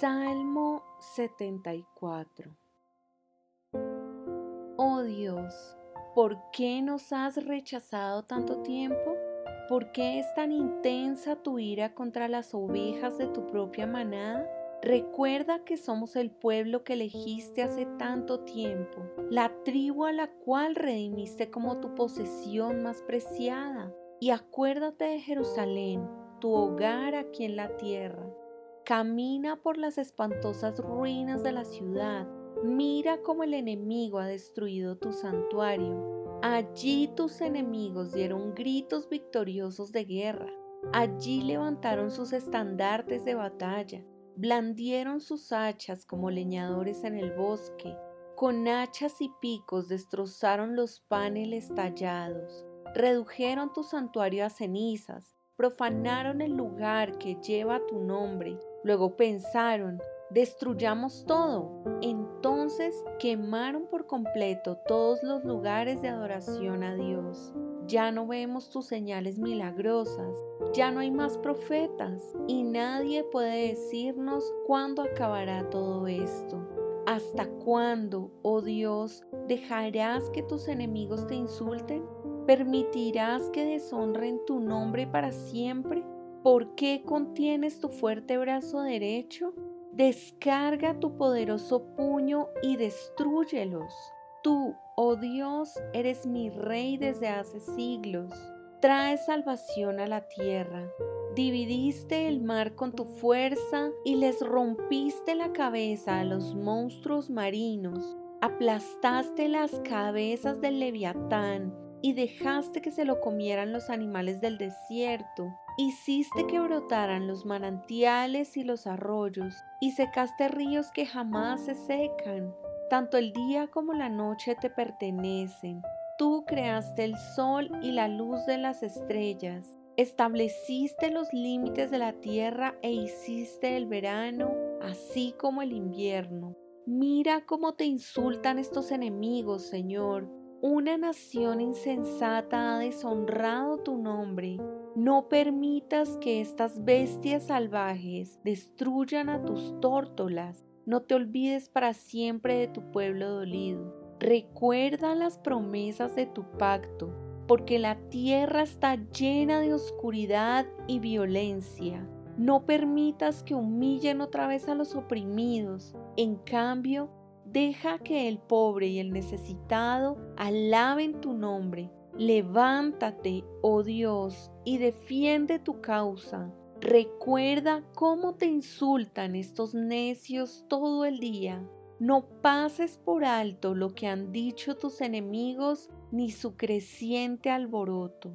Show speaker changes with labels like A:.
A: Salmo 74 Oh Dios, ¿por qué nos has rechazado tanto tiempo? ¿Por qué es tan intensa tu ira contra las ovejas de tu propia manada? Recuerda que somos el pueblo que elegiste hace tanto tiempo, la tribu a la cual redimiste como tu posesión más preciada. Y acuérdate de Jerusalén, tu hogar aquí en la tierra. Camina por las espantosas ruinas de la ciudad. Mira cómo el enemigo ha destruido tu santuario. Allí tus enemigos dieron gritos victoriosos de guerra. Allí levantaron sus estandartes de batalla blandieron sus hachas como leñadores en el bosque, con hachas y picos destrozaron los paneles tallados, redujeron tu santuario a cenizas, profanaron el lugar que lleva tu nombre, luego pensaron, destruyamos todo. Entonces quemaron por completo todos los lugares de adoración a Dios. Ya no vemos tus señales milagrosas, ya no hay más profetas y nadie puede decirnos cuándo acabará todo esto. ¿Hasta cuándo, oh Dios, dejarás que tus enemigos te insulten? ¿Permitirás que deshonren tu nombre para siempre? ¿Por qué contienes tu fuerte brazo derecho? Descarga tu poderoso puño y destruyelos. Tú, oh Dios, eres mi rey desde hace siglos. Traes salvación a la tierra. Dividiste el mar con tu fuerza y les rompiste la cabeza a los monstruos marinos. Aplastaste las cabezas del leviatán y dejaste que se lo comieran los animales del desierto. Hiciste que brotaran los manantiales y los arroyos y secaste ríos que jamás se secan. Tanto el día como la noche te pertenecen. Tú creaste el sol y la luz de las estrellas. Estableciste los límites de la tierra e hiciste el verano, así como el invierno. Mira cómo te insultan estos enemigos, Señor. Una nación insensata ha deshonrado tu nombre. No permitas que estas bestias salvajes destruyan a tus tórtolas. No te olvides para siempre de tu pueblo dolido. Recuerda las promesas de tu pacto, porque la tierra está llena de oscuridad y violencia. No permitas que humillen otra vez a los oprimidos. En cambio, deja que el pobre y el necesitado alaben tu nombre. Levántate, oh Dios, y defiende tu causa. Recuerda cómo te insultan estos necios todo el día. No pases por alto lo que han dicho tus enemigos ni su creciente alboroto.